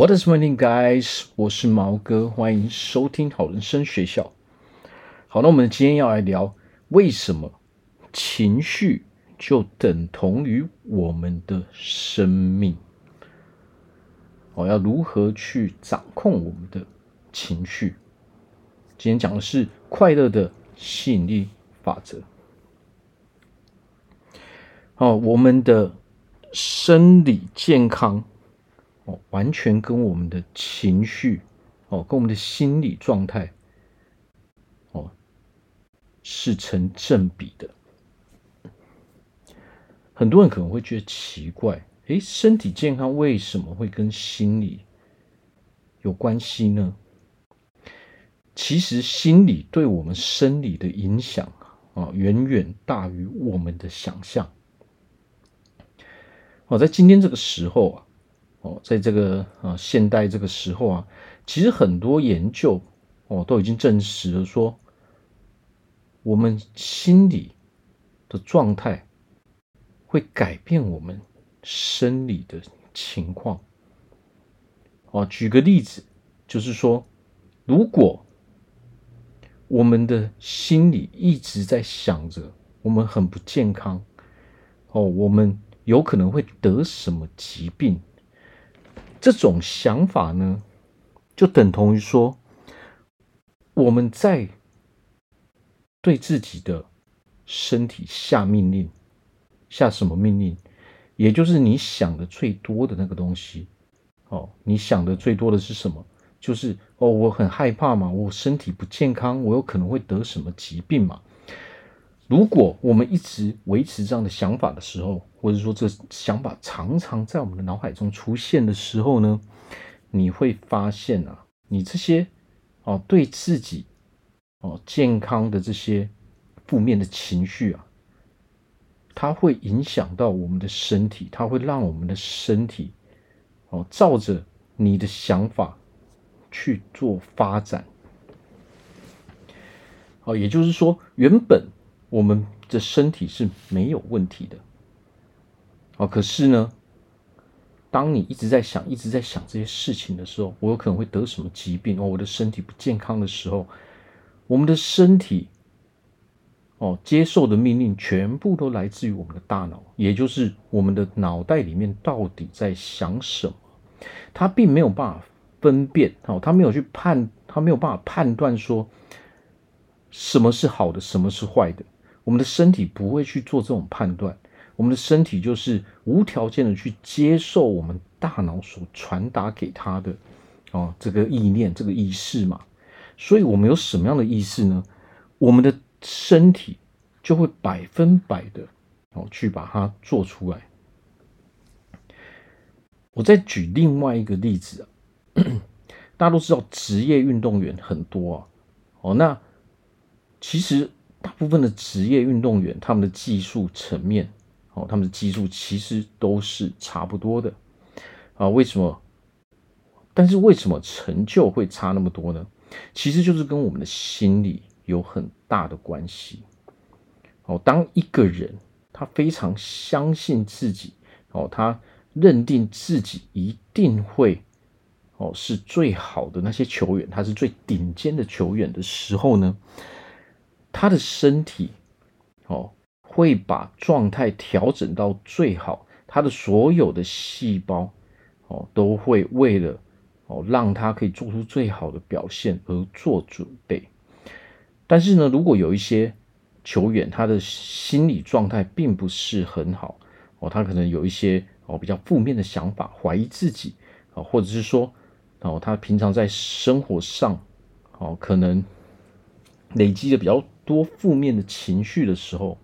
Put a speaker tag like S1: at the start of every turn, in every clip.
S1: What is morning, guys？我是毛哥，欢迎收听好人生学校。好，那我们今天要来聊为什么情绪就等同于我们的生命。哦，要如何去掌控我们的情绪？今天讲的是快乐的吸引力法则。哦，我们的生理健康。完全跟我们的情绪，哦，跟我们的心理状态，哦，是成正比的。很多人可能会觉得奇怪，诶，身体健康为什么会跟心理有关系呢？其实心理对我们生理的影响啊，远远大于我们的想象。哦，在今天这个时候啊。哦，在这个啊现代这个时候啊，其实很多研究哦都已经证实了说，我们心理的状态会改变我们生理的情况。哦，举个例子，就是说，如果我们的心里一直在想着我们很不健康，哦，我们有可能会得什么疾病。这种想法呢，就等同于说，我们在对自己的身体下命令，下什么命令？也就是你想的最多的那个东西。哦，你想的最多的是什么？就是哦，我很害怕嘛，我身体不健康，我有可能会得什么疾病嘛。如果我们一直维持这样的想法的时候，或者说这想法常常在我们的脑海中出现的时候呢，你会发现啊，你这些哦对自己哦健康的这些负面的情绪啊，它会影响到我们的身体，它会让我们的身体哦照着你的想法去做发展。哦，也就是说，原本。我们的身体是没有问题的，哦，可是呢，当你一直在想、一直在想这些事情的时候，我有可能会得什么疾病哦，我的身体不健康的时候，我们的身体，哦，接受的命令全部都来自于我们的大脑，也就是我们的脑袋里面到底在想什么，他并没有办法分辨，哦，他没有去判，他没有办法判断说什么是好的，什么是坏的。我们的身体不会去做这种判断，我们的身体就是无条件的去接受我们大脑所传达给他的哦，这个意念、这个意识嘛。所以，我们有什么样的意识呢？我们的身体就会百分百的哦去把它做出来。我再举另外一个例子啊，大家都知道职业运动员很多啊，哦，那其实。大部分的职业运动员，他们的技术层面，哦，他们的技术其实都是差不多的，啊，为什么？但是为什么成就会差那么多呢？其实就是跟我们的心理有很大的关系。哦，当一个人他非常相信自己，哦，他认定自己一定会，哦，是最好的那些球员，他是最顶尖的球员的时候呢？他的身体，哦，会把状态调整到最好，他的所有的细胞，哦，都会为了，哦，让他可以做出最好的表现而做准备。但是呢，如果有一些球员，他的心理状态并不是很好，哦，他可能有一些哦比较负面的想法，怀疑自己，啊，或者是说，哦，他平常在生活上，哦，可能累积的比较。多负面的情绪的时候，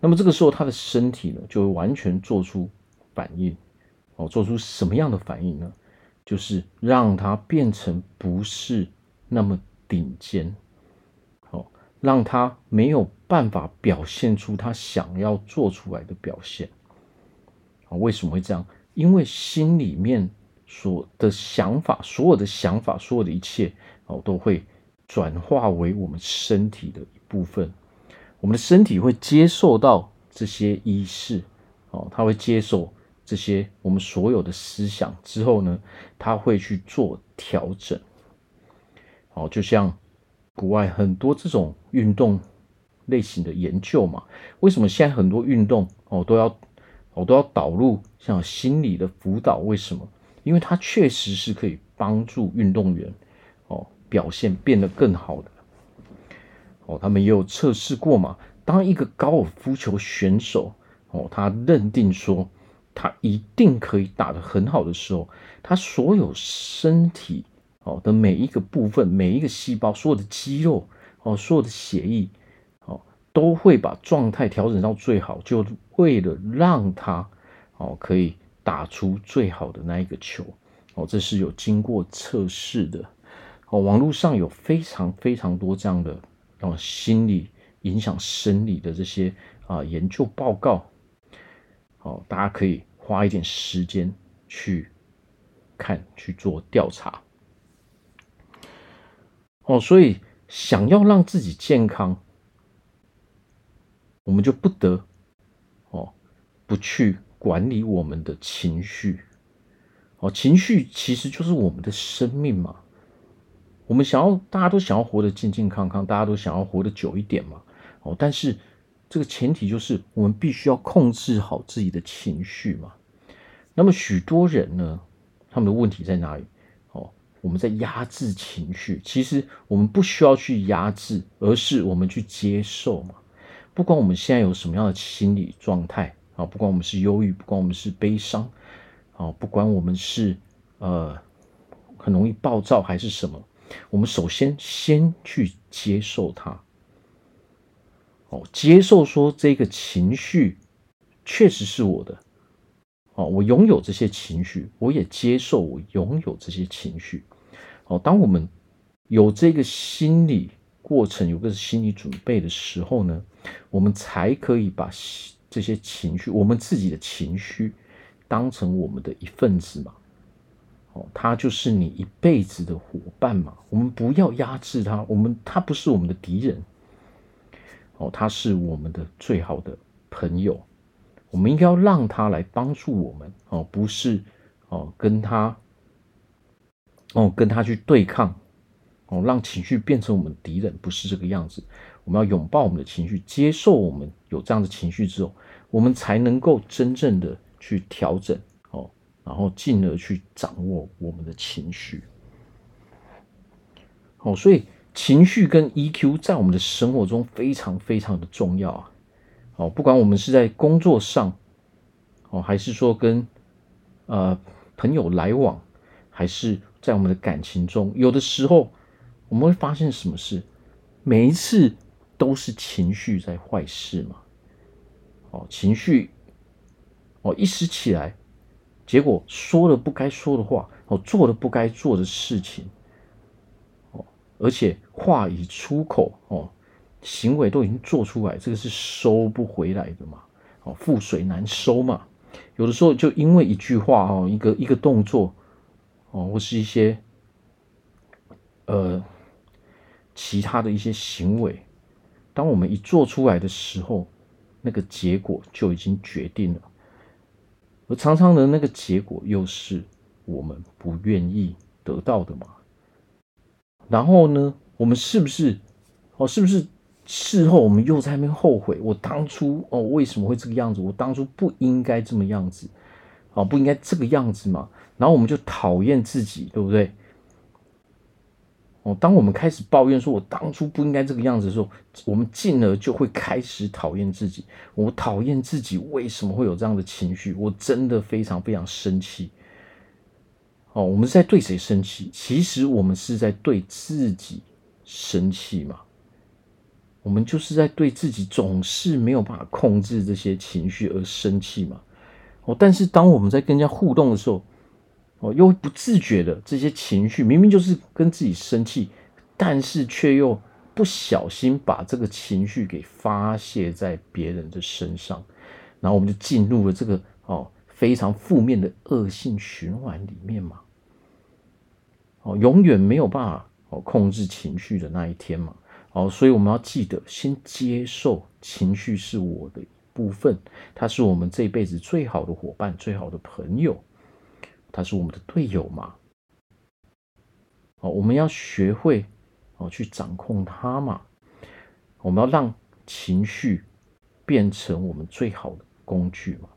S1: 那么这个时候他的身体呢，就会完全做出反应，哦，做出什么样的反应呢？就是让他变成不是那么顶尖，哦，让他没有办法表现出他想要做出来的表现。啊，为什么会这样？因为心里面所的想法，所有的想法，所有的一切，哦，都会转化为我们身体的。部分，我们的身体会接受到这些意识，哦，它会接受这些我们所有的思想之后呢，他会去做调整。哦，就像国外很多这种运动类型的研究嘛，为什么现在很多运动哦都要哦都要导入像心理的辅导？为什么？因为它确实是可以帮助运动员哦表现变得更好的。哦，他们也有测试过嘛，当一个高尔夫球选手哦，他认定说。他一定可以打得很好的时候，他所有身体哦的每一个部分、每一个细胞、所有的肌肉哦、所有的血液哦，都会把状态调整到最好，就为了让他哦可以打出最好的那一个球哦，这是有经过测试的哦。网络上有非常非常多这样的哦心理影响生理的这些啊研究报告哦，大家可以。花一点时间去看，去做调查哦，所以想要让自己健康，我们就不得哦不去管理我们的情绪哦，情绪其实就是我们的生命嘛。我们想要，大家都想要活得健健康康，大家都想要活得久一点嘛。哦，但是这个前提就是我们必须要控制好自己的情绪嘛。那么许多人呢，他们的问题在哪里？哦，我们在压制情绪。其实我们不需要去压制，而是我们去接受嘛。不管我们现在有什么样的心理状态啊，不管我们是忧郁，不管我们是悲伤，啊，不管我们是呃很容易暴躁还是什么，我们首先先去接受它。哦，接受说这个情绪确实是我的。哦，我拥有这些情绪，我也接受我拥有这些情绪。哦，当我们有这个心理过程，有个心理准备的时候呢，我们才可以把这些情绪，我们自己的情绪，当成我们的一份子嘛。哦，他就是你一辈子的伙伴嘛。我们不要压制他，我们他不是我们的敌人。哦，他是我们的最好的朋友。我们应该要让他来帮助我们哦，不是哦跟他哦跟他去对抗哦，让情绪变成我们敌人，不是这个样子。我们要拥抱我们的情绪，接受我们有这样的情绪之后，我们才能够真正的去调整，然后进而去掌握我们的情绪。哦，所以情绪跟 EQ 在我们的生活中非常非常的重要啊。哦，不管我们是在工作上，哦，还是说跟呃朋友来往，还是在我们的感情中，有的时候我们会发现什么事？每一次都是情绪在坏事嘛。哦，情绪哦一时起来，结果说了不该说的话，哦，做了不该做的事情，哦，而且话已出口，哦。行为都已经做出来，这个是收不回来的嘛？哦，覆水难收嘛。有的时候就因为一句话哦，一个一个动作哦，或是一些呃其他的一些行为，当我们一做出来的时候，那个结果就已经决定了。而常常的那个结果又是我们不愿意得到的嘛。然后呢，我们是不是哦？是不是？事后我们又在那边后悔，我当初哦为什么会这个样子？我当初不应该这么样子，哦不应该这个样子嘛。然后我们就讨厌自己，对不对？当我们开始抱怨说我当初不应该这个样子的时候，我们进而就会开始讨厌自己。我讨厌自己为什么会有这样的情绪？我真的非常非常生气。哦，我们是在对谁生气？其实我们是在对自己生气嘛。我们就是在对自己总是没有办法控制这些情绪而生气嘛，哦，但是当我们在跟人家互动的时候，哦，又不自觉的这些情绪明明就是跟自己生气，但是却又不小心把这个情绪给发泄在别人的身上，然后我们就进入了这个哦非常负面的恶性循环里面嘛，哦，永远没有办法哦控制情绪的那一天嘛。哦，所以我们要记得先接受情绪是我的一部分，它是我们这辈子最好的伙伴、最好的朋友，他是我们的队友嘛。哦，我们要学会哦去掌控他嘛。我们要让情绪变成我们最好的工具嘛。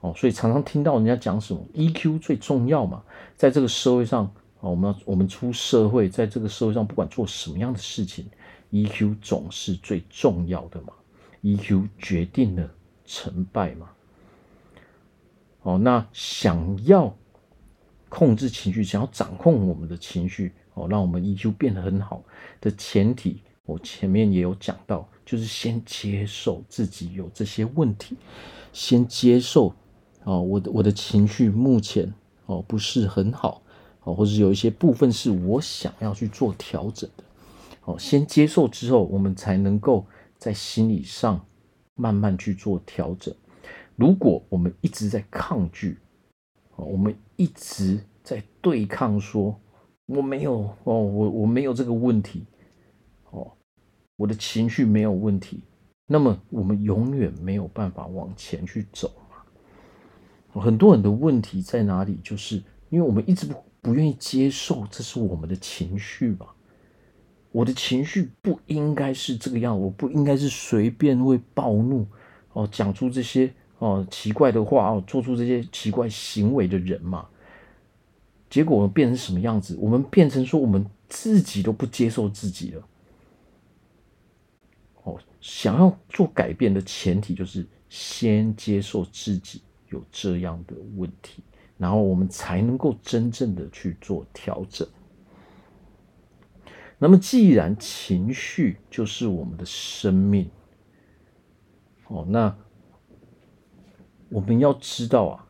S1: 哦，所以常常听到人家讲什么 EQ 最重要嘛，在这个社会上，哦，我们要我们出社会，在这个社会上，不管做什么样的事情，EQ 总是最重要的嘛。EQ 决定了成败嘛。哦，那想要控制情绪，想要掌控我们的情绪，哦，让我们 EQ 变得很好的前提，我前面也有讲到，就是先接受自己有这些问题，先接受。哦，我的我的情绪目前哦不是很好哦，或者有一些部分是我想要去做调整的。哦，先接受之后，我们才能够在心理上慢慢去做调整。如果我们一直在抗拒，哦，我们一直在对抗，说我没有哦，我我没有这个问题，哦，我的情绪没有问题，那么我们永远没有办法往前去走嘛。很多人的问题在哪里？就是因为我们一直不不愿意接受，这是我们的情绪吧？我的情绪不应该是这个样，我不应该是随便会暴怒哦，讲出这些哦奇怪的话哦，做出这些奇怪行为的人嘛。结果我们变成什么样子？我们变成说我们自己都不接受自己了。哦，想要做改变的前提就是先接受自己。有这样的问题，然后我们才能够真正的去做调整。那么，既然情绪就是我们的生命，哦，那我们要知道啊，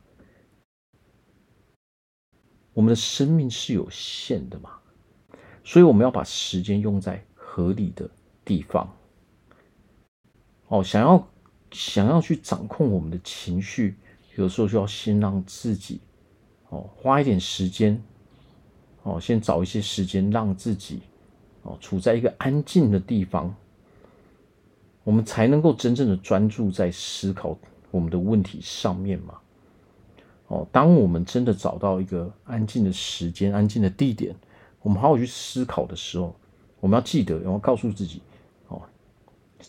S1: 我们的生命是有限的嘛，所以我们要把时间用在合理的地方。哦，想要想要去掌控我们的情绪。有时候就要先让自己，哦，花一点时间，哦，先找一些时间让自己，哦，处在一个安静的地方，我们才能够真正的专注在思考我们的问题上面嘛。哦，当我们真的找到一个安静的时间、安静的地点，我们好好去思考的时候，我们要记得，然后告诉自己，哦，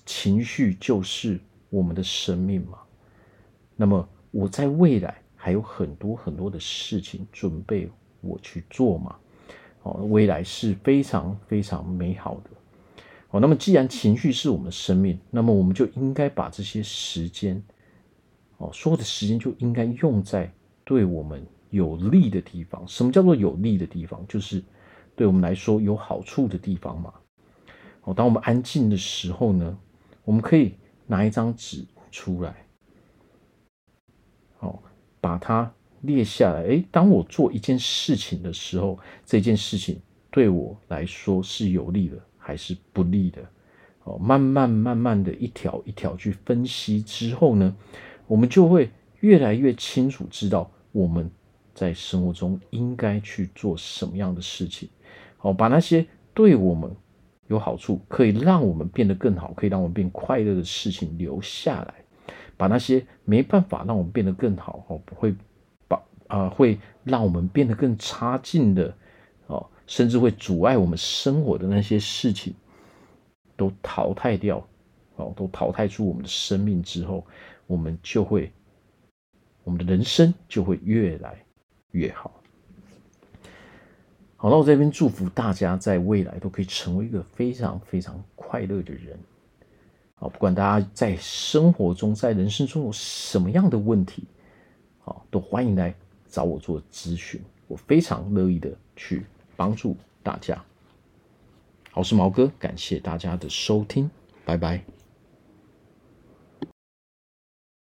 S1: 情绪就是我们的生命嘛。那么。我在未来还有很多很多的事情准备我去做嘛，哦，未来是非常非常美好的，哦，那么既然情绪是我们生命，那么我们就应该把这些时间，哦，所有的时间就应该用在对我们有利的地方。什么叫做有利的地方？就是对我们来说有好处的地方嘛。哦，当我们安静的时候呢，我们可以拿一张纸出来。哦，把它列下来。诶，当我做一件事情的时候，这件事情对我来说是有利的还是不利的？哦，慢慢慢慢的一条一条去分析之后呢，我们就会越来越清楚知道我们在生活中应该去做什么样的事情。好，把那些对我们有好处、可以让我们变得更好、可以让我们变快乐的事情留下来。把那些没办法让我们变得更好哦，不会把啊会让我们变得更差劲的哦，甚至会阻碍我们生活的那些事情，都淘汰掉哦，都淘汰出我们的生命之后，我们就会我们的人生就会越来越好。好，那我这边祝福大家在未来都可以成为一个非常非常快乐的人。啊，不管大家在生活中、在人生中有什么样的问题，啊，都欢迎来找我做咨询，我非常乐意的去帮助大家。我是毛哥，感谢大家的收听，拜拜。